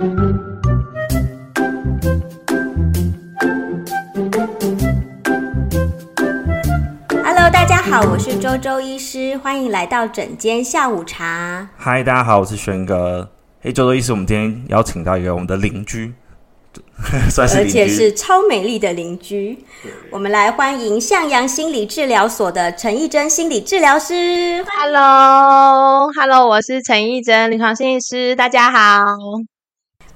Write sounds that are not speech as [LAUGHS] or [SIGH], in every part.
Hello，大家好，我是周周医师，欢迎来到整间下午茶。嗨，大家好，我是轩哥。哎，周周医师，我们今天邀请到一个我们的邻居。[LAUGHS] 算是而且是超美丽的邻居，我们来欢迎向阳心理治疗所的陈义珍心理治疗师。Hello，Hello，我是陈义珍临床心理师，大家好。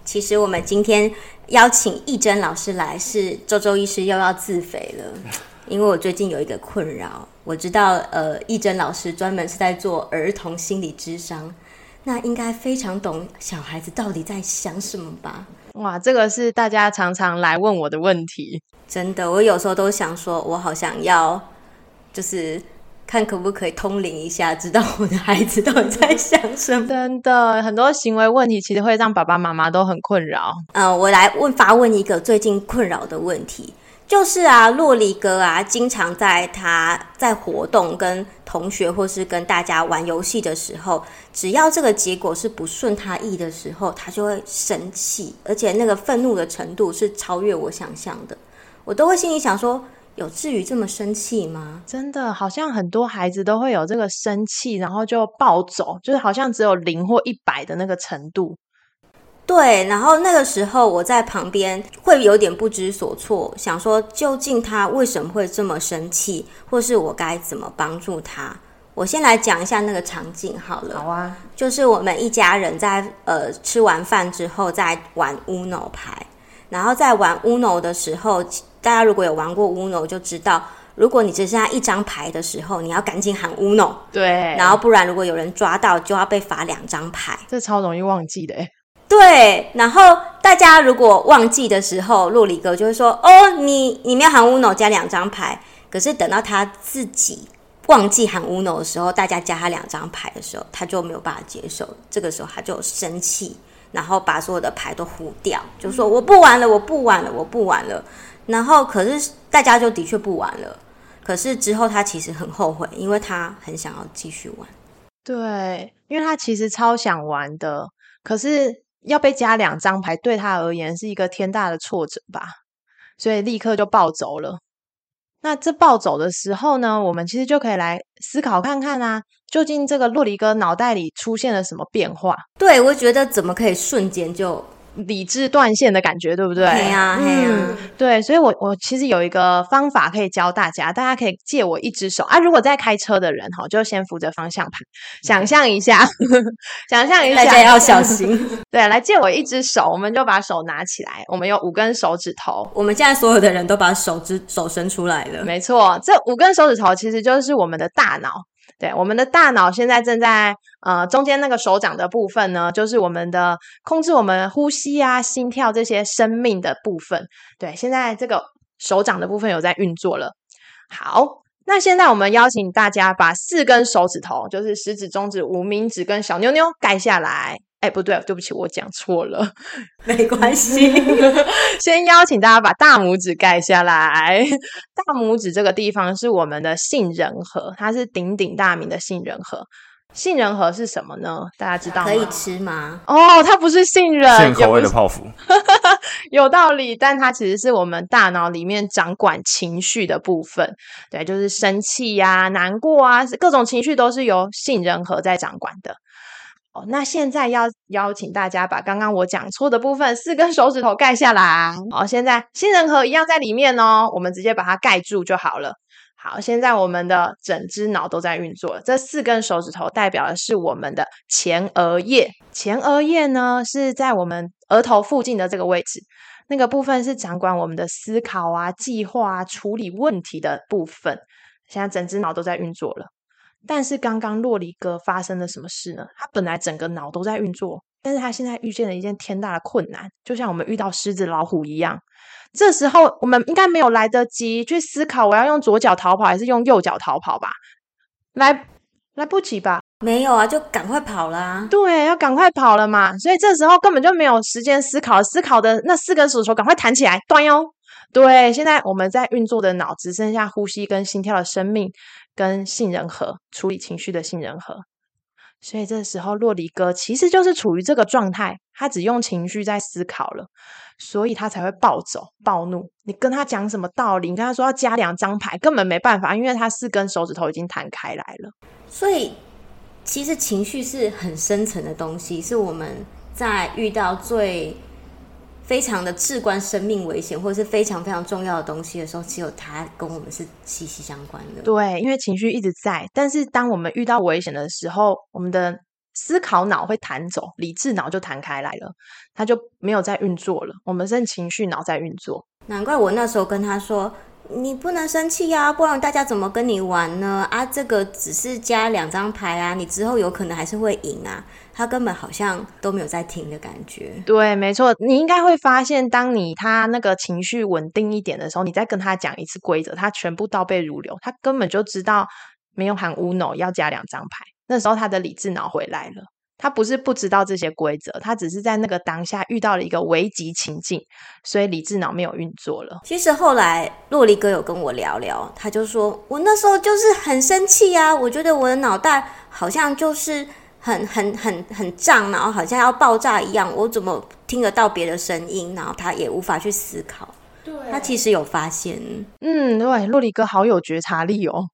其实我们今天邀请义珍老师来，是周周医师又要自肥了，[LAUGHS] 因为我最近有一个困扰，我知道呃，义珍老师专门是在做儿童心理智商，那应该非常懂小孩子到底在想什么吧？哇，这个是大家常常来问我的问题。真的，我有时候都想说，我好想要，就是看可不可以通灵一下，知道我的孩子到底在想什么。真的，很多行为问题其实会让爸爸妈妈都很困扰。嗯、呃，我来问发问一个最近困扰的问题。就是啊，洛里哥啊，经常在他在活动跟同学或是跟大家玩游戏的时候，只要这个结果是不顺他意的时候，他就会生气，而且那个愤怒的程度是超越我想象的。我都会心里想说，有至于这么生气吗？真的，好像很多孩子都会有这个生气，然后就暴走，就是好像只有零或一百的那个程度。对，然后那个时候我在旁边会有点不知所措，想说究竟他为什么会这么生气，或是我该怎么帮助他？我先来讲一下那个场景好了。好啊，就是我们一家人在呃吃完饭之后在玩 Uno 牌，然后在玩 Uno 的时候，大家如果有玩过 Uno 就知道，如果你只剩下一张牌的时候，你要赶紧喊 Uno，对，然后不然如果有人抓到，就要被罚两张牌。这超容易忘记的诶对，然后大家如果忘记的时候，洛里哥就会说：“哦，你你没有喊 Uno 加两张牌。”可是等到他自己忘记喊 Uno 的时候，大家加他两张牌的时候，他就没有办法接受。这个时候他就生气，然后把所有的牌都糊掉，就说：“我不玩了，我不玩了，我不玩了。”然后可是大家就的确不玩了。可是之后他其实很后悔，因为他很想要继续玩。对，因为他其实超想玩的，可是。要被加两张牌，对他而言是一个天大的挫折吧，所以立刻就暴走了。那这暴走的时候呢，我们其实就可以来思考看看啊，究竟这个洛里哥脑袋里出现了什么变化？对，我觉得怎么可以瞬间就。理智断线的感觉，对不对？对呀，对呀，对，所以我我其实有一个方法可以教大家，大家可以借我一只手啊。如果在开车的人哈，就先扶着方向盘，想象一下，[LAUGHS] 想象一下，大家要小心。[LAUGHS] 对，来借我一只手，我们就把手拿起来，我们有五根手指头。我们现在所有的人都把手指手伸出来了，没错，这五根手指头其实就是我们的大脑。对，我们的大脑现在正在呃中间那个手掌的部分呢，就是我们的控制我们呼吸啊、心跳这些生命的部分。对，现在这个手掌的部分有在运作了。好，那现在我们邀请大家把四根手指头，就是食指、中指、无名指跟小妞妞盖下来。哎，不对，对不起，我讲错了，[LAUGHS] 没关系。先邀请大家把大拇指盖下来。大拇指这个地方是我们的杏仁核，它是鼎鼎大名的杏仁核。杏仁核是什么呢？大家知道吗？可以吃吗？哦，它不是杏仁，杏口味的泡芙。[LAUGHS] 有道理，但它其实是我们大脑里面掌管情绪的部分。对，就是生气呀、啊、难过啊，各种情绪都是由杏仁核在掌管的。哦，那现在要邀请大家把刚刚我讲错的部分四根手指头盖下来。哦，现在杏仁核一样在里面哦，我们直接把它盖住就好了。好，现在我们的整只脑都在运作，这四根手指头代表的是我们的前额叶。前额叶呢是在我们额头附近的这个位置，那个部分是掌管我们的思考啊、计划啊、处理问题的部分。现在整只脑都在运作了。但是刚刚洛黎哥发生了什么事呢？他本来整个脑都在运作，但是他现在遇见了一件天大的困难，就像我们遇到狮子老虎一样。这时候我们应该没有来得及去思考，我要用左脚逃跑还是用右脚逃跑吧？来，来不及吧？没有啊，就赶快跑啦！对，要赶快跑了嘛。所以这时候根本就没有时间思考，思考的那四根手指头赶快弹起来，断哟。对，现在我们在运作的脑只剩下呼吸跟心跳的生命。跟杏仁核处理情绪的杏仁核，所以这时候酪梨哥其实就是处于这个状态，他只用情绪在思考了，所以他才会暴走、暴怒。你跟他讲什么道理？你跟他说要加两张牌，根本没办法，因为他四根手指头已经弹开来了。所以其实情绪是很深层的东西，是我们在遇到最非常的至关生命危险，或者是非常非常重要的东西的时候，只有它跟我们是息息相关的。对，因为情绪一直在，但是当我们遇到危险的时候，我们的思考脑会弹走，理智脑就弹开来了，它就没有在运作了。我们是情绪脑在运作。难怪我那时候跟他说。你不能生气呀，不然大家怎么跟你玩呢？啊，这个只是加两张牌啊，你之后有可能还是会赢啊。他根本好像都没有在听的感觉。对，没错，你应该会发现，当你他那个情绪稳定一点的时候，你再跟他讲一次规则，他全部倒背如流，他根本就知道没有喊 Uno 要加两张牌。那时候他的理智脑回来了。他不是不知道这些规则，他只是在那个当下遇到了一个危急情境，所以理智脑没有运作了。其实后来酪梨哥有跟我聊聊，他就说我那时候就是很生气啊，我觉得我的脑袋好像就是很很很很胀，然后好像要爆炸一样，我怎么听得到别的声音，然后他也无法去思考。对，他其实有发现，嗯，对，洛里哥好有觉察力哦。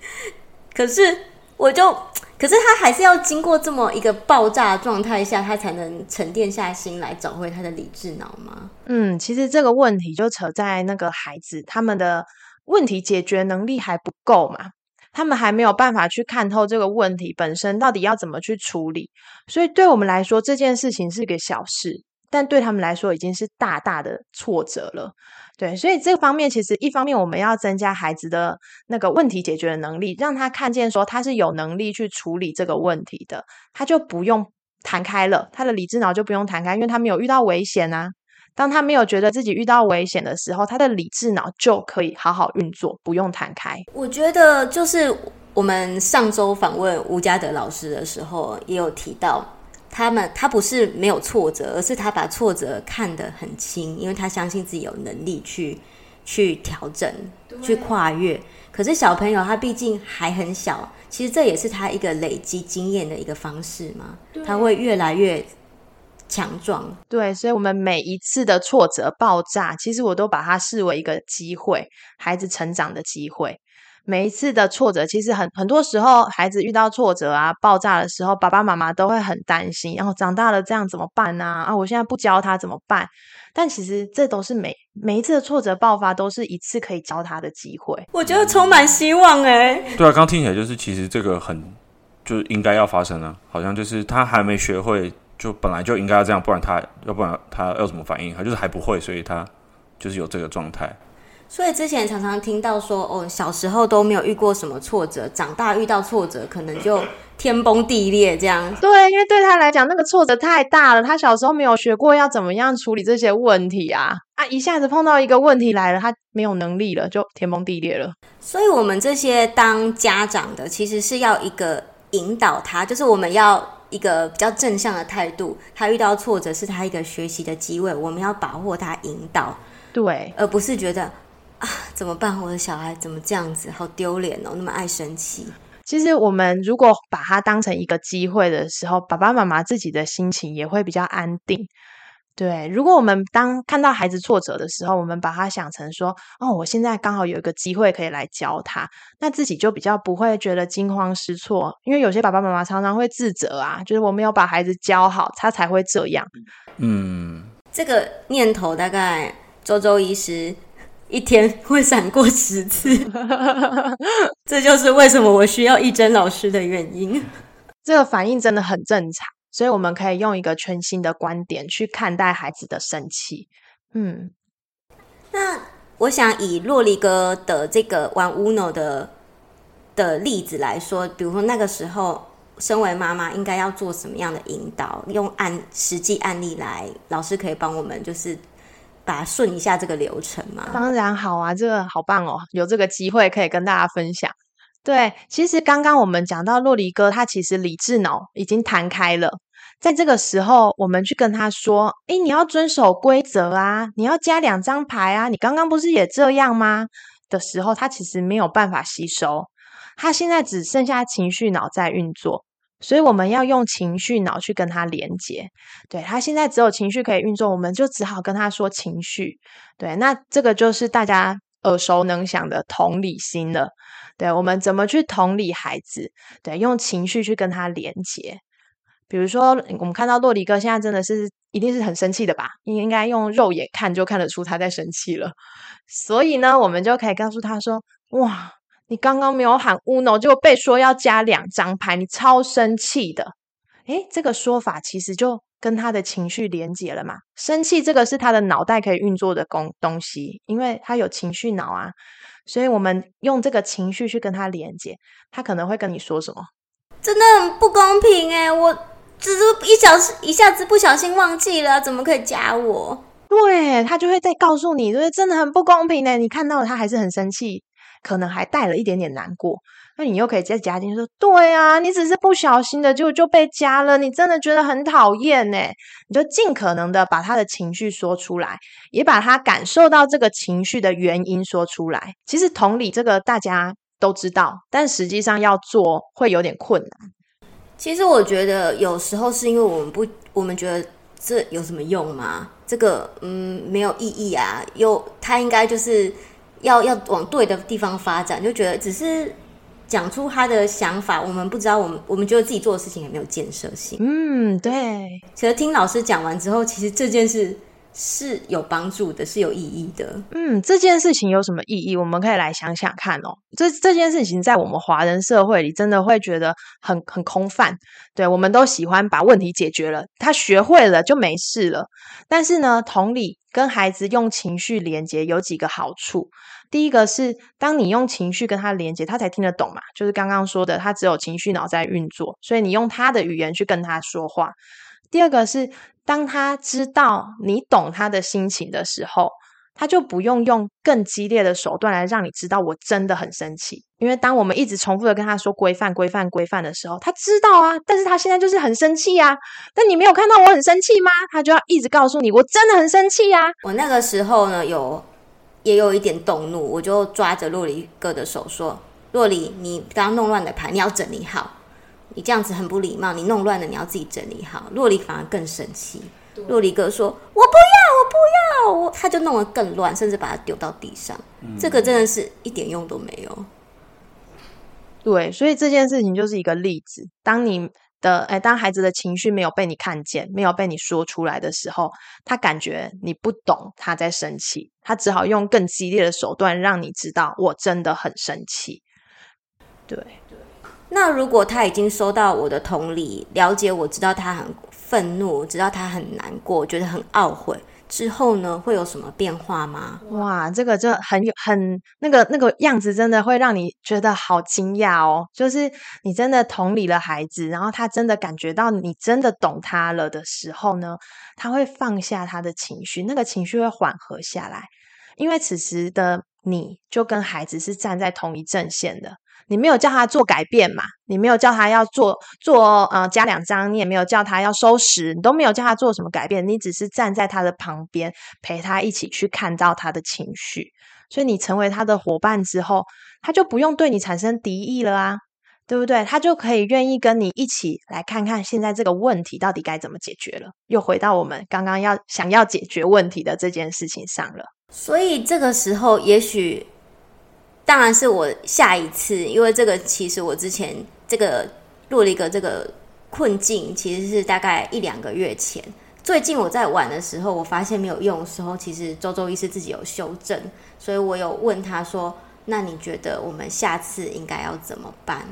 [LAUGHS] 可是我就。可是他还是要经过这么一个爆炸状态下，他才能沉淀下心来找回他的理智脑吗？嗯，其实这个问题就扯在那个孩子他们的问题解决能力还不够嘛，他们还没有办法去看透这个问题本身到底要怎么去处理，所以对我们来说这件事情是个小事。但对他们来说已经是大大的挫折了，对，所以这方面其实一方面我们要增加孩子的那个问题解决的能力，让他看见说他是有能力去处理这个问题的，他就不用弹开了，他的理智脑就不用弹开，因为他没有遇到危险啊。当他没有觉得自己遇到危险的时候，他的理智脑就可以好好运作，不用弹开。我觉得就是我们上周访问吴家德老师的时候也有提到。他们他不是没有挫折，而是他把挫折看得很轻，因为他相信自己有能力去去调整、去跨越。可是小朋友他毕竟还很小，其实这也是他一个累积经验的一个方式嘛。他会越来越强壮。对，所以，我们每一次的挫折爆炸，其实我都把它视为一个机会，孩子成长的机会。每一次的挫折，其实很很多时候，孩子遇到挫折啊、爆炸的时候，爸爸妈妈都会很担心。然后长大了这样怎么办呢？啊，我现在不教他怎么办？但其实这都是每每一次的挫折爆发，都是一次可以教他的机会。我觉得充满希望哎。对啊，刚听起来就是其实这个很就应该要发生了，好像就是他还没学会，就本来就应该要这样，不然他要不然他要什么反应？他就是还不会，所以他就是有这个状态。所以之前常常听到说，哦，小时候都没有遇过什么挫折，长大遇到挫折，可能就天崩地裂这样。对，因为对他来讲，那个挫折太大了，他小时候没有学过要怎么样处理这些问题啊啊！一下子碰到一个问题来了，他没有能力了，就天崩地裂了。所以，我们这些当家长的，其实是要一个引导他，就是我们要一个比较正向的态度。他遇到挫折是他一个学习的机会，我们要把握他，引导，对，而不是觉得。啊，怎么办？我的小孩怎么这样子？好丢脸哦！那么爱生气。其实我们如果把它当成一个机会的时候，爸爸妈妈自己的心情也会比较安定。对，如果我们当看到孩子挫折的时候，我们把他想成说：“哦，我现在刚好有一个机会可以来教他。”那自己就比较不会觉得惊慌失措。因为有些爸爸妈妈常常会自责啊，就是我没有把孩子教好，他才会这样。嗯，这个念头大概周周医师。一天 [LAUGHS] 会闪过十次，[LAUGHS] 这就是为什么我需要一真老师的原因。这个反应真的很正常，所以我们可以用一个全新的观点去看待孩子的生气。嗯，那我想以洛丽哥的这个玩 Uno 的的例子来说，比如说那个时候，身为妈妈应该要做什么样的引导？用案实际案例来，老师可以帮我们就是。把顺一下这个流程嘛？当然好啊，这个好棒哦，有这个机会可以跟大家分享。对，其实刚刚我们讲到酪梨哥，他其实理智脑已经弹开了，在这个时候，我们去跟他说：“诶，你要遵守规则啊，你要加两张牌啊，你刚刚不是也这样吗？”的时候，他其实没有办法吸收，他现在只剩下情绪脑在运作。所以我们要用情绪脑去跟他连接。对，他现在只有情绪可以运作，我们就只好跟他说情绪。对，那这个就是大家耳熟能详的同理心了。对，我们怎么去同理孩子？对，用情绪去跟他连接。比如说，我们看到酪梨哥现在真的是一定是很生气的吧？应应该用肉眼看就看得出他在生气了。所以呢，我们就可以告诉他说：“哇。”你刚刚没有喊 Uno，就被说要加两张牌，你超生气的。诶，这个说法其实就跟他的情绪连结了嘛。生气这个是他的脑袋可以运作的东东西，因为他有情绪脑啊。所以我们用这个情绪去跟他连接，他可能会跟你说什么？真的很不公平诶，我只是一小时一下子不小心忘记了，怎么可以加我？对，他就会再告诉你，就是，真的很不公平诶，你看到他还是很生气。可能还带了一点点难过，那你又可以再加进去说：“对啊，你只是不小心的就就被加了，你真的觉得很讨厌呢。”你就尽可能的把他的情绪说出来，也把他感受到这个情绪的原因说出来。其实同理，这个大家都知道，但实际上要做会有点困难。其实我觉得有时候是因为我们不，我们觉得这有什么用吗？这个嗯没有意义啊，有他应该就是。要要往对的地方发展，就觉得只是讲出他的想法，我们不知道，我们我们觉得自己做的事情也没有建设性。嗯，对。其实听老师讲完之后，其实这件事是有帮助的，是有意义的。嗯，这件事情有什么意义？我们可以来想想看哦。这这件事情在我们华人社会里，真的会觉得很很空泛。对，我们都喜欢把问题解决了，他学会了就没事了。但是呢，同理。跟孩子用情绪连接有几个好处。第一个是，当你用情绪跟他连接，他才听得懂嘛。就是刚刚说的，他只有情绪脑在运作，所以你用他的语言去跟他说话。第二个是，当他知道你懂他的心情的时候。他就不用用更激烈的手段来让你知道我真的很生气，因为当我们一直重复的跟他说规范、规范、规范的时候，他知道啊，但是他现在就是很生气啊。但你没有看到我很生气吗？他就要一直告诉你，我真的很生气啊。我那个时候呢，有也有一点动怒，我就抓着洛里哥的手说：“洛里，你刚刚弄乱的牌，你要整理好。你这样子很不礼貌，你弄乱了，你要自己整理好。”洛里反而更生气。洛里哥说：“我不要，我不要！”我他就弄得更乱，甚至把它丢到地上。嗯。这个真的是一点用都没有。对，所以这件事情就是一个例子。当你的哎，当孩子的情绪没有被你看见，没有被你说出来的时候，他感觉你不懂他在生气，他只好用更激烈的手段让你知道我真的很生气。对。那如果他已经收到我的同理，了解我知道他很。愤怒，知道他很难过，觉得很懊悔之后呢，会有什么变化吗？哇，这个就很有很那个那个样子，真的会让你觉得好惊讶哦。就是你真的同理了孩子，然后他真的感觉到你真的懂他了的时候呢，他会放下他的情绪，那个情绪会缓和下来，因为此时的你就跟孩子是站在同一阵线的。你没有叫他做改变嘛？你没有叫他要做做呃加两张，你也没有叫他要收拾，你都没有叫他做什么改变，你只是站在他的旁边陪他一起去看到他的情绪。所以你成为他的伙伴之后，他就不用对你产生敌意了啊，对不对？他就可以愿意跟你一起来看看现在这个问题到底该怎么解决了。又回到我们刚刚要想要解决问题的这件事情上了。所以这个时候，也许。当然是我下一次，因为这个其实我之前这个落了一个这个困境，其实是大概一两个月前。最近我在玩的时候，我发现没有用的时候，其实周周医师自己有修正，所以我有问他说：“那你觉得我们下次应该要怎么办？”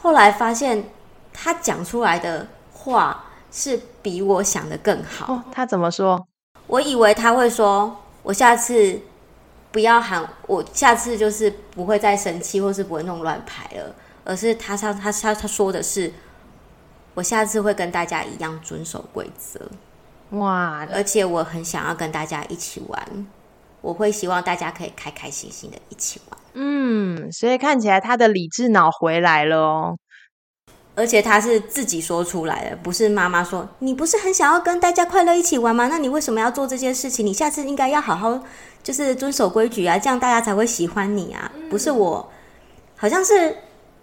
后来发现他讲出来的话是比我想的更好。他怎么说？我以为他会说：“我下次。”不要喊我，下次就是不会再生气，或是不会弄乱牌了。而是他他他他他说的是，我下次会跟大家一样遵守规则。哇！而且我很想要跟大家一起玩，我会希望大家可以开开心心的一起玩。嗯，所以看起来他的理智脑回来了哦。而且他是自己说出来的，不是妈妈说。你不是很想要跟大家快乐一起玩吗？那你为什么要做这件事情？你下次应该要好好，就是遵守规矩啊，这样大家才会喜欢你啊。不是我，好像是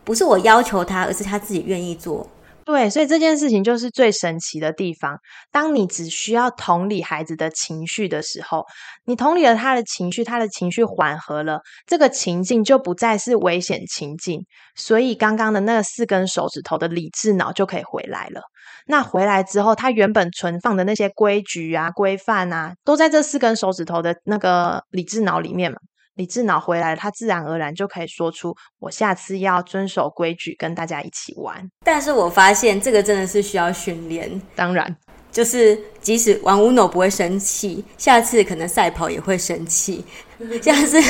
不是我要求他，而是他自己愿意做。对，所以这件事情就是最神奇的地方。当你只需要同理孩子的情绪的时候，你同理了他的情绪，他的情绪缓和了，这个情境就不再是危险情境。所以刚刚的那个四根手指头的理智脑就可以回来了。那回来之后，他原本存放的那些规矩啊、规范啊，都在这四根手指头的那个理智脑里面嘛。理智脑回来，他自然而然就可以说出：“我下次要遵守规矩，跟大家一起玩。”但是我发现这个真的是需要训练。当然，就是即使玩 UNO 不会生气，下次可能赛跑也会生气；[LAUGHS] 下次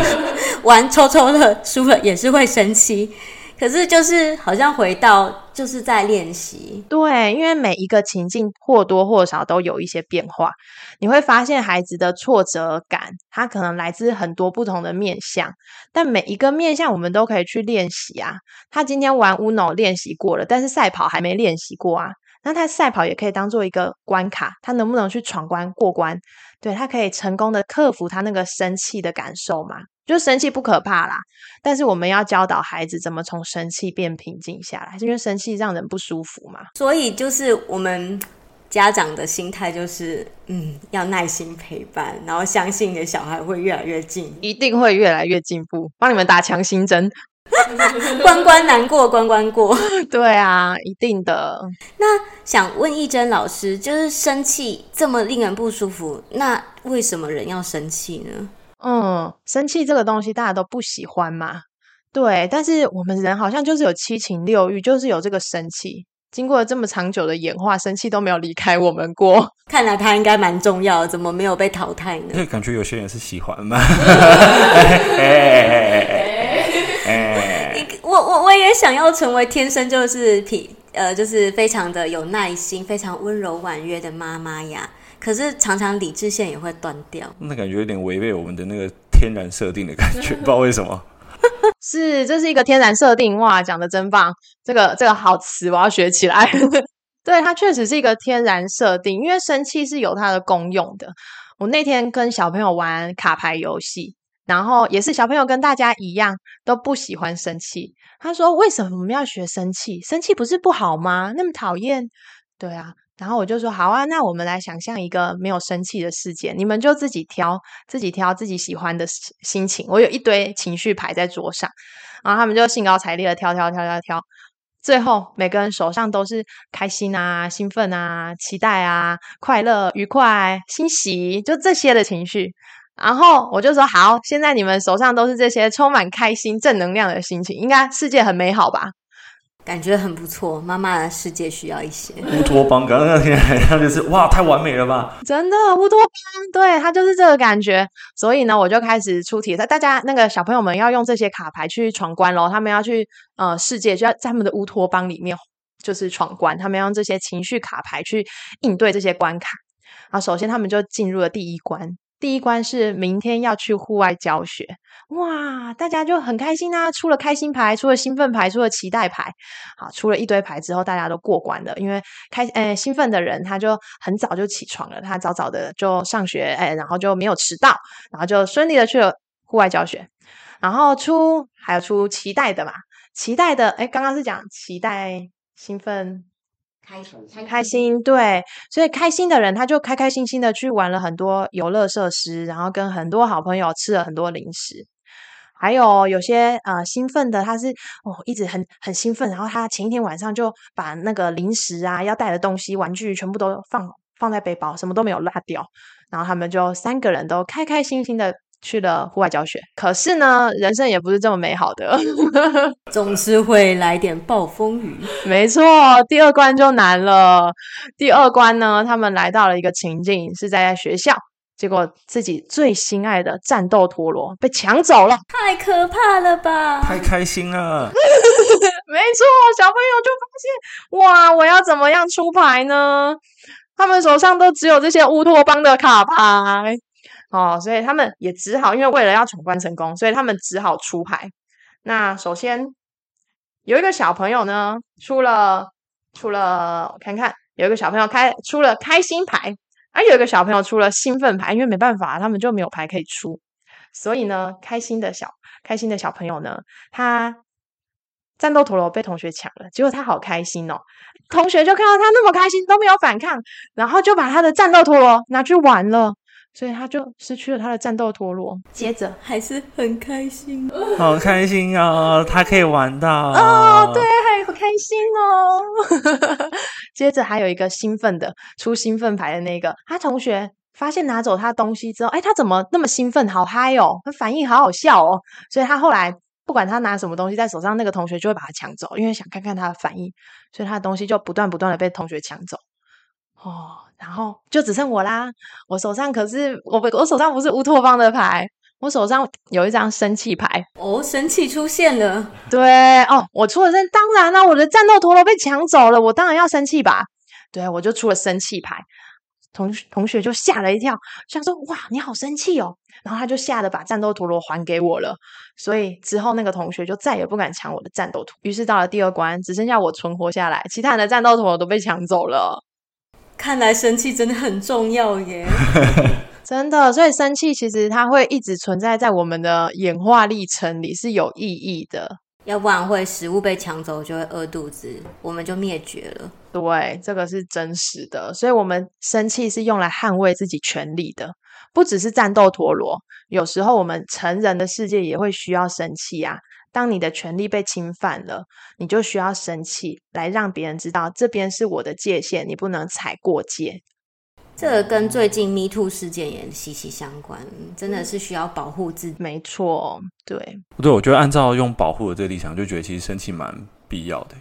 [LAUGHS] 玩抽抽乐输了也是会生气。可是，就是好像回到就是在练习，对，因为每一个情境或多或少都有一些变化。你会发现孩子的挫折感，他可能来自很多不同的面向，但每一个面向我们都可以去练习啊。他今天玩 UNO 练习过了，但是赛跑还没练习过啊。那他赛跑也可以当做一个关卡，他能不能去闯关过关？对，他可以成功的克服他那个生气的感受嘛？就生气不可怕啦，但是我们要教导孩子怎么从生气变平静下来，是因为生气让人不舒服嘛。所以就是我们家长的心态就是，嗯，要耐心陪伴，然后相信你的小孩会越来越进，一定会越来越进步，帮你们打强心针，[LAUGHS] 关关难过关关过。[LAUGHS] 对啊，一定的。那想问一真老师，就是生气这么令人不舒服，那为什么人要生气呢？嗯，生气这个东西大家都不喜欢嘛，对。但是我们人好像就是有七情六欲，就是有这个生气。经过了这么长久的演化，生气都没有离开我们过。看来它应该蛮重要的，怎么没有被淘汰呢？对，感觉有些人是喜欢嘛。[LAUGHS] 我我我也想要成为天生就是脾呃，就是非常的有耐心、非常温柔婉约的妈妈呀。可是常常理智线也会断掉，那感觉有点违背我们的那个天然设定的感觉，[LAUGHS] 不知道为什么。[LAUGHS] 是，这是一个天然设定，哇，讲的真棒，这个这个好词我要学起来。[LAUGHS] 对，它确实是一个天然设定，因为生气是有它的功用的。我那天跟小朋友玩卡牌游戏，然后也是小朋友跟大家一样都不喜欢生气。他说：“为什么我们要学生气？生气不是不好吗？那么讨厌。”对啊。然后我就说好啊，那我们来想象一个没有生气的世界，你们就自己挑，自己挑自己喜欢的心情。我有一堆情绪牌在桌上，然后他们就兴高采烈的挑挑挑挑挑，最后每个人手上都是开心啊、兴奋啊、期待啊、快乐、愉快、欣喜，就这些的情绪。然后我就说好，现在你们手上都是这些充满开心、正能量的心情，应该世界很美好吧？感觉很不错，妈妈的世界需要一些乌托邦。刚刚那天好像就是哇，太完美了吧？真的乌托邦，对，他就是这个感觉。所以呢，我就开始出题，大家那个小朋友们要用这些卡牌去闯关喽。他们要去呃世界，就要在他们的乌托邦里面就是闯关。他们要用这些情绪卡牌去应对这些关卡。啊，首先他们就进入了第一关。第一关是明天要去户外教学，哇，大家就很开心啊！出了开心牌，出了兴奋牌，出了期待牌，好，出了一堆牌之后，大家都过关了。因为开，呃，兴奋的人他就很早就起床了，他早早的就上学，哎，然后就没有迟到，然后就顺利的去了户外教学。然后出还有出期待的嘛？期待的，哎，刚刚是讲期待、兴奋。开心，开心，对，所以开心的人他就开开心心的去玩了很多游乐设施，然后跟很多好朋友吃了很多零食，还有有些呃兴奋的，他是哦一直很很兴奋，然后他前一天晚上就把那个零食啊要带的东西、玩具全部都放放在背包，什么都没有落掉，然后他们就三个人都开开心心的。去了户外教学，可是呢，人生也不是这么美好的，[LAUGHS] 总是会来点暴风雨。没错，第二关就难了。第二关呢，他们来到了一个情境，是在学校，结果自己最心爱的战斗陀螺被抢走了，太可怕了吧！太开心了。[LAUGHS] 没错，小朋友就发现，哇，我要怎么样出牌呢？他们手上都只有这些乌托邦的卡牌。哦，所以他们也只好，因为为了要闯关成功，所以他们只好出牌。那首先有一个小朋友呢，出了出了，我看看，有一个小朋友开出了开心牌，而有一个小朋友出了兴奋牌，因为没办法，他们就没有牌可以出。所以呢，开心的小开心的小朋友呢，他战斗陀螺被同学抢了，结果他好开心哦。同学就看到他那么开心，都没有反抗，然后就把他的战斗陀螺拿去玩了，所以他就失去了他的战斗陀螺。接着还是很开心，[LAUGHS] 好开心啊！他可以玩到哦，对，还好开心哦。[LAUGHS] 接着还有一个兴奋的出兴奋牌的那个，他同学发现拿走他东西之后，哎，他怎么那么兴奋？好嗨哦，他反应好好笑哦，所以他后来。不管他拿什么东西在手上，那个同学就会把他抢走，因为想看看他的反应，所以他的东西就不断不断的被同学抢走。哦，然后就只剩我啦，我手上可是我我手上不是乌托邦的牌，我手上有一张生气牌。哦，生气出现了。对哦，我出了生，当然啦，我的战斗陀螺被抢走了，我当然要生气吧。对，我就出了生气牌。同同学就吓了一跳，想说：“哇，你好生气哦！”然后他就吓得把战斗陀螺还给我了。所以之后那个同学就再也不敢抢我的战斗陀。于是到了第二关，只剩下我存活下来，其他人的战斗陀螺都被抢走了。看来生气真的很重要耶！[LAUGHS] 真的，所以生气其实它会一直存在在我们的演化历程里，是有意义的。要不然会食物被抢走，就会饿肚子，我们就灭绝了。对，这个是真实的。所以，我们生气是用来捍卫自己权利的，不只是战斗陀螺。有时候，我们成人的世界也会需要生气啊。当你的权利被侵犯了，你就需要生气，来让别人知道这边是我的界限，你不能踩过界。这个跟最近 Me Too 事件也息息相关，真的是需要保护自己。没错，对，对，我觉得按照用保护的这个立场，就觉得其实生气蛮必要的。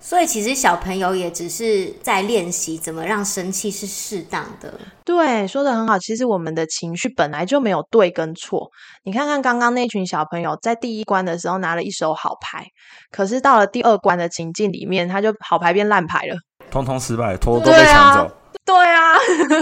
所以其实小朋友也只是在练习怎么让生气是适当的。对，说得很好。其实我们的情绪本来就没有对跟错。你看看刚刚那群小朋友在第一关的时候拿了一手好牌，可是到了第二关的情境里面，他就好牌变烂牌了，通通失败，拖都被抢走。对啊，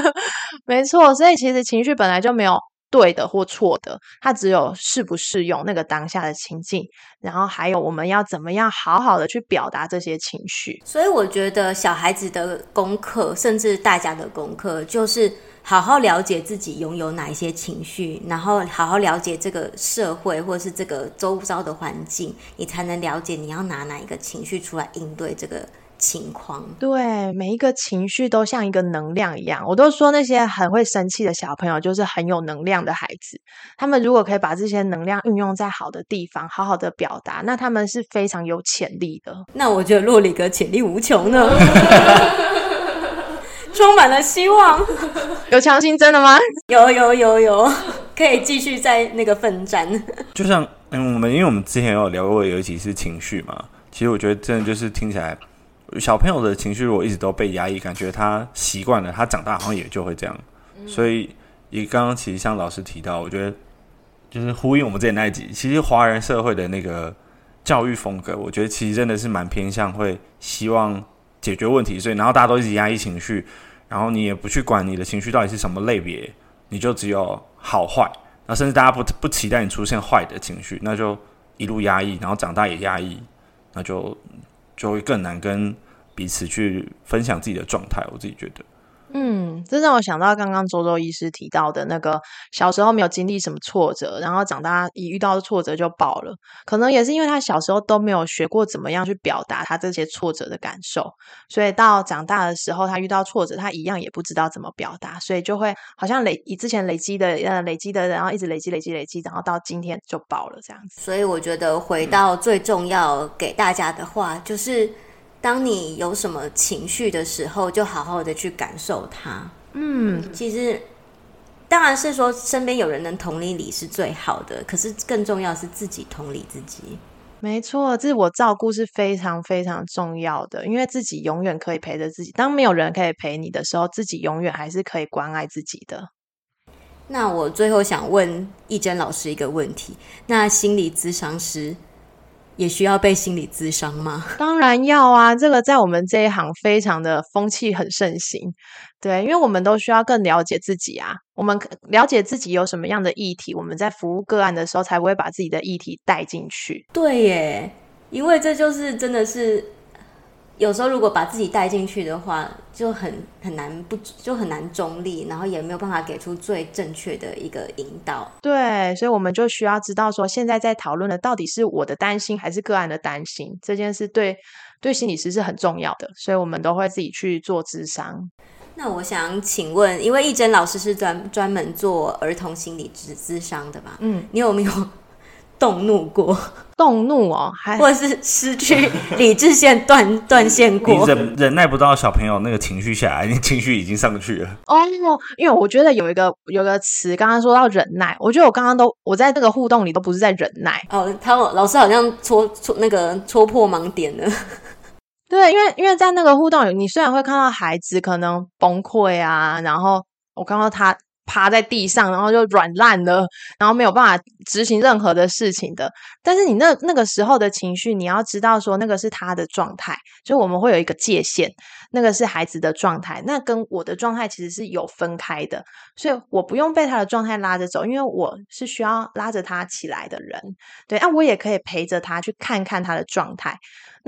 [LAUGHS] 没错，所以其实情绪本来就没有对的或错的，它只有适不适用那个当下的情境，然后还有我们要怎么样好好的去表达这些情绪。所以我觉得小孩子的功课，甚至大家的功课，就是好好了解自己拥有哪一些情绪，然后好好了解这个社会或是这个周遭的环境，你才能了解你要拿哪一个情绪出来应对这个。情况。对，每一个情绪都像一个能量一样。我都说那些很会生气的小朋友就是很有能量的孩子。他们如果可以把这些能量运用在好的地方，好好的表达，那他们是非常有潜力的。那我觉得洛里格潜力无穷呢，[LAUGHS] 充满了希望。[LAUGHS] 有强心针的吗？[LAUGHS] 有有有有，可以继续在那个奋战。就像嗯，我们因为我们之前有聊过有一集是情绪嘛，其实我觉得真的就是听起来。小朋友的情绪如果一直都被压抑，感觉他习惯了，他长大好像也就会这样。嗯、所以，也刚刚其实像老师提到，我觉得就是呼应我们之前那一集，其实华人社会的那个教育风格，我觉得其实真的是蛮偏向会希望解决问题，所以然后大家都一直压抑情绪，然后你也不去管你的情绪到底是什么类别，你就只有好坏，那甚至大家不不期待你出现坏的情绪，那就一路压抑，然后长大也压抑，那就。就会更难跟彼此去分享自己的状态，我自己觉得。嗯，这让我想到刚刚周周医师提到的那个小时候没有经历什么挫折，然后长大一遇到的挫折就爆了。可能也是因为他小时候都没有学过怎么样去表达他这些挫折的感受，所以到长大的时候，他遇到挫折，他一样也不知道怎么表达，所以就会好像累以之前累积的呃累积的，然后一直累积累积累积，然后到今天就爆了这样子。所以我觉得回到最重要给大家的话，嗯、就是。当你有什么情绪的时候，就好好的去感受它。嗯，其实当然是说身边有人能同理你是最好的，可是更重要是自己同理自己。没错，自我照顾是非常非常重要的，因为自己永远可以陪着自己。当没有人可以陪你的时候，自己永远还是可以关爱自己的。那我最后想问易真老师一个问题：那心理咨商师，也需要被心理咨商吗？[LAUGHS] 当然要啊！这个在我们这一行非常的风气很盛行，对，因为我们都需要更了解自己啊。我们了解自己有什么样的议题，我们在服务个案的时候才不会把自己的议题带进去。对耶，因为这就是真的是有时候如果把自己带进去的话，就很很难不就很难中立，然后也没有办法给出最正确的一个引导。对，所以我们就需要知道说，现在在讨论的到底是我的担心还是个案的担心，这件事对对心理师是很重要的，所以我们都会自己去做智商。那我想请问，因为亦真老师是专专门做儿童心理智智商的嘛？嗯，你有没有？动怒过，动怒哦，还或者是失去理智线断 [LAUGHS] 断线过，你忍忍耐不到小朋友那个情绪下来，你情绪已经上去了。哦，因为我觉得有一个有一个词，刚刚说到忍耐，我觉得我刚刚都我在这个互动里都不是在忍耐。哦，他老师好像戳戳那个戳破盲点了。[LAUGHS] 对，因为因为在那个互动里，你虽然会看到孩子可能崩溃啊，然后我看到他。趴在地上，然后就软烂了，然后没有办法执行任何的事情的。但是你那那个时候的情绪，你要知道说那个是他的状态，所以我们会有一个界限，那个是孩子的状态，那跟我的状态其实是有分开的，所以我不用被他的状态拉着走，因为我是需要拉着他起来的人。对，那我也可以陪着他去看看他的状态。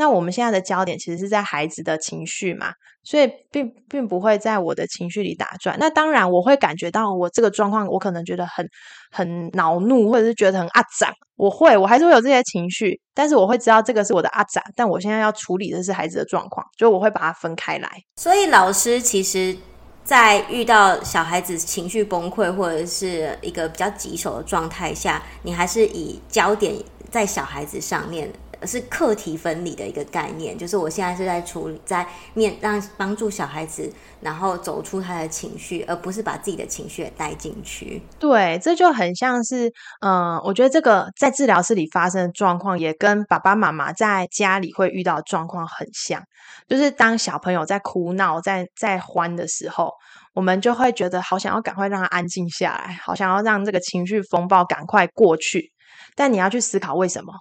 那我们现在的焦点其实是在孩子的情绪嘛，所以并并不会在我的情绪里打转。那当然，我会感觉到我这个状况，我可能觉得很很恼怒，或者是觉得很阿杂，我会，我还是会有这些情绪，但是我会知道这个是我的阿杂，但我现在要处理的是孩子的状况，就我会把它分开来。所以老师其实，在遇到小孩子情绪崩溃或者是一个比较棘手的状态下，你还是以焦点在小孩子上面。是课题分离的一个概念，就是我现在是在处理，在面让帮助小孩子，然后走出他的情绪，而不是把自己的情绪也带进去。对，这就很像是，嗯、我觉得这个在治疗室里发生的状况，也跟爸爸妈妈在家里会遇到的状况很像。就是当小朋友在哭闹、在在欢的时候，我们就会觉得好想要赶快让他安静下来，好想要让这个情绪风暴赶快过去。但你要去思考为什么？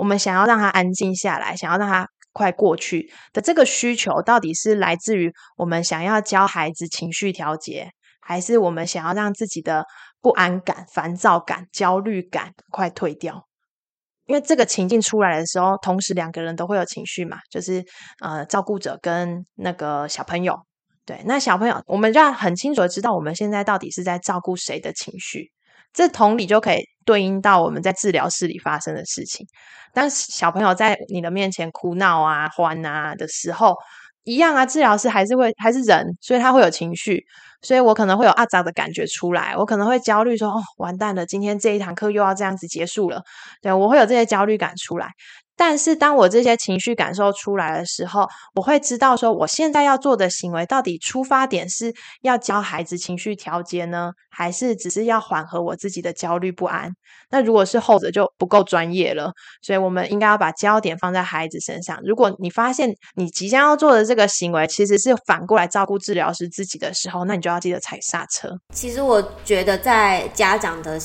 我们想要让他安静下来，想要让他快过去的这个需求，到底是来自于我们想要教孩子情绪调节，还是我们想要让自己的不安感、烦躁感、焦虑感快退掉？因为这个情境出来的时候，同时两个人都会有情绪嘛，就是呃，照顾者跟那个小朋友。对，那小朋友，我们就要很清楚的知道，我们现在到底是在照顾谁的情绪。这同理就可以对应到我们在治疗室里发生的事情。当小朋友在你的面前哭闹啊、欢啊的时候，一样啊，治疗师还是会还是人，所以他会有情绪，所以我可能会有阿扎的感觉出来，我可能会焦虑说：“哦，完蛋了，今天这一堂课又要这样子结束了。”对，我会有这些焦虑感出来。但是，当我这些情绪感受出来的时候，我会知道说，我现在要做的行为到底出发点是要教孩子情绪调节呢，还是只是要缓和我自己的焦虑不安？那如果是后者，就不够专业了。所以，我们应该要把焦点放在孩子身上。如果你发现你即将要做的这个行为其实是反过来照顾治疗师自己的时候，那你就要记得踩刹车。其实，我觉得在家长的。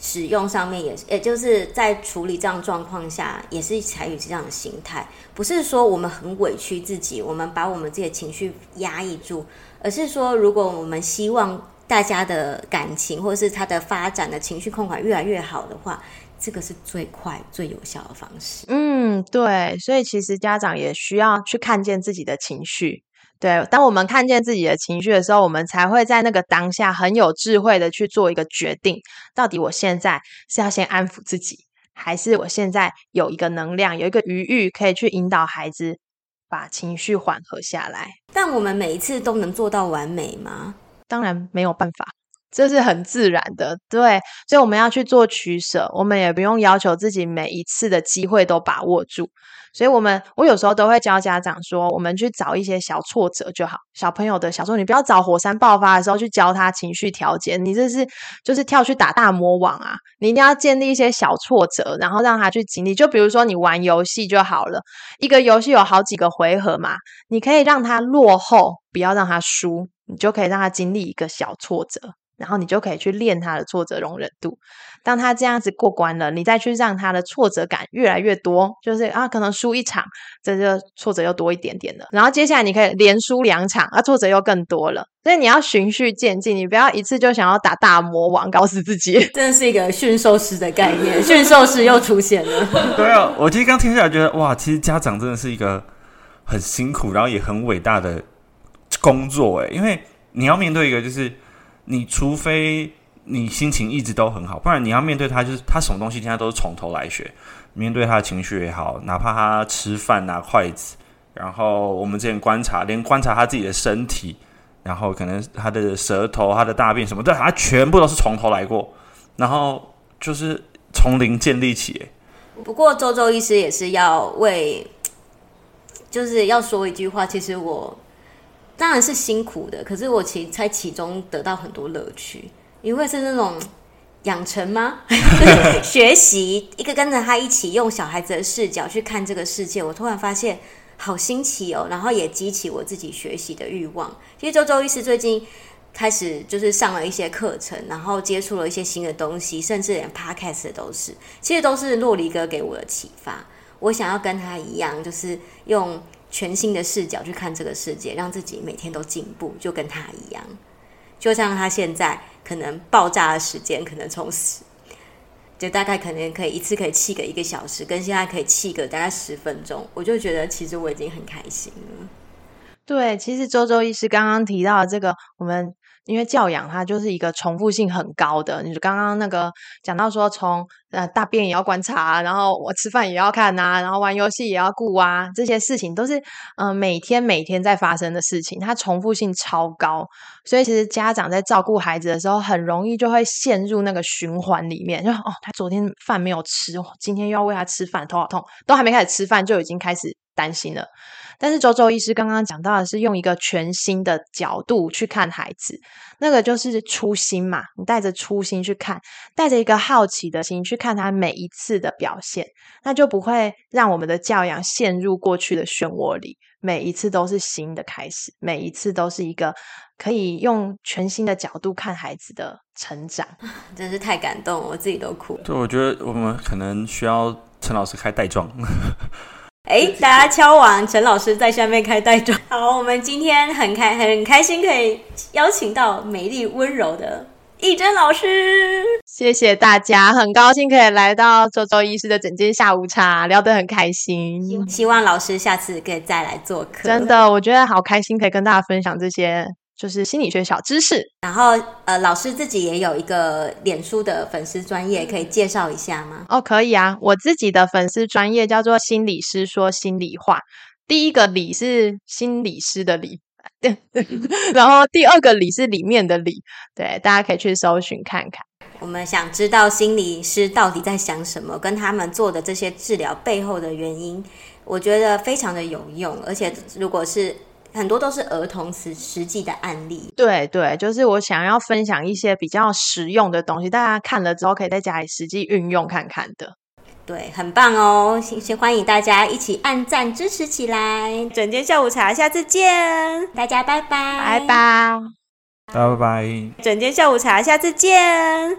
使用上面也是，也就是在处理这样状况下，也是采取这样的心态，不是说我们很委屈自己，我们把我们自己的情绪压抑住，而是说，如果我们希望大家的感情或是他的发展的情绪控管越来越好的话，这个是最快最有效的方式。嗯，对，所以其实家长也需要去看见自己的情绪。对，当我们看见自己的情绪的时候，我们才会在那个当下很有智慧的去做一个决定。到底我现在是要先安抚自己，还是我现在有一个能量、有一个余裕，可以去引导孩子把情绪缓和下来？但我们每一次都能做到完美吗？当然没有办法，这是很自然的。对，所以我们要去做取舍，我们也不用要求自己每一次的机会都把握住。所以，我们我有时候都会教家长说，我们去找一些小挫折就好。小朋友的小挫折，你不要找火山爆发的时候去教他情绪调节，你这是就是跳去打大魔王啊！你一定要建立一些小挫折，然后让他去经历。就比如说，你玩游戏就好了，一个游戏有好几个回合嘛，你可以让他落后，不要让他输，你就可以让他经历一个小挫折。然后你就可以去练他的挫折容忍度。当他这样子过关了，你再去让他的挫折感越来越多，就是啊，可能输一场，这就挫折又多一点点了。然后接下来你可以连输两场，啊，挫折又更多了。所以你要循序渐进，你不要一次就想要打大魔王，[LAUGHS] 搞死自己。真的是一个驯兽师的概念，驯兽师又出现了。[LAUGHS] 对啊，我其实刚听下来觉得，哇，其实家长真的是一个。很辛苦，然后也很伟大的工作诶，因为你要面对一个就是，你除非你心情一直都很好，不然你要面对他，就是他什么东西现在都是从头来学，面对他的情绪也好，哪怕他吃饭拿筷子，然后我们之前观察，连观察他自己的身体，然后可能他的舌头、他的大便什么的，他全部都是从头来过，然后就是从零建立起。不过周周医师也是要为，就是要说一句话，其实我当然是辛苦的，可是我其在其中得到很多乐趣，因为是那种养成吗？[LAUGHS] 学习一个跟着他一起用小孩子的视角去看这个世界，我突然发现好新奇哦，然后也激起我自己学习的欲望。其实周周医师最近。开始就是上了一些课程，然后接触了一些新的东西，甚至连 podcast 都是，其实都是洛黎哥给我的启发。我想要跟他一样，就是用全新的视角去看这个世界，让自己每天都进步，就跟他一样。就像他现在可能爆炸的时间，可能从十，就大概可能可以一次可以气个一个小时，跟现在可以气个大概十分钟，我就觉得其实我已经很开心了。对，其实周周医师刚刚提到的这个，我们。因为教养它就是一个重复性很高的，你刚刚那个讲到说从呃大便也要观察，然后我吃饭也要看啊，然后玩游戏也要顾啊，这些事情都是嗯、每天每天在发生的事情，它重复性超高，所以其实家长在照顾孩子的时候，很容易就会陷入那个循环里面，就哦他昨天饭没有吃，今天又要喂他吃饭，头好痛，都还没开始吃饭就已经开始担心了。但是周周医师刚刚讲到的是用一个全新的角度去看孩子，那个就是初心嘛。你带着初心去看，带着一个好奇的心去看他每一次的表现，那就不会让我们的教养陷入过去的漩涡里。每一次都是新的开始，每一次都是一个可以用全新的角度看孩子的成长。[LAUGHS] 真是太感动，我自己都哭了。对，我觉得我们可能需要陈老师开带状。哎，大家敲完，陈老师在下面开袋装。[LAUGHS] 好，我们今天很开很开心，可以邀请到美丽温柔的懿珍老师。谢谢大家，很高兴可以来到周周医师的整间下午茶，聊得很开心。希望老师下次可以再来做客。真的，我觉得好开心，可以跟大家分享这些。就是心理学小知识，然后呃，老师自己也有一个脸书的粉丝专业，可以介绍一下吗？哦，可以啊，我自己的粉丝专业叫做心理师说心里话，第一个理是心理师的理，对，[LAUGHS] 然后第二个理是里面的理，对，大家可以去搜寻看看。我们想知道心理师到底在想什么，跟他们做的这些治疗背后的原因，我觉得非常的有用，而且如果是。很多都是儿童实实际的案例，对对，就是我想要分享一些比较实用的东西，大家看了之后可以在家里实际运用看看的。对，很棒哦！先先欢迎大家一起按赞支持起来。整间下午茶，下次见，大家拜拜，拜拜，大家拜拜。整间下午茶，下次见。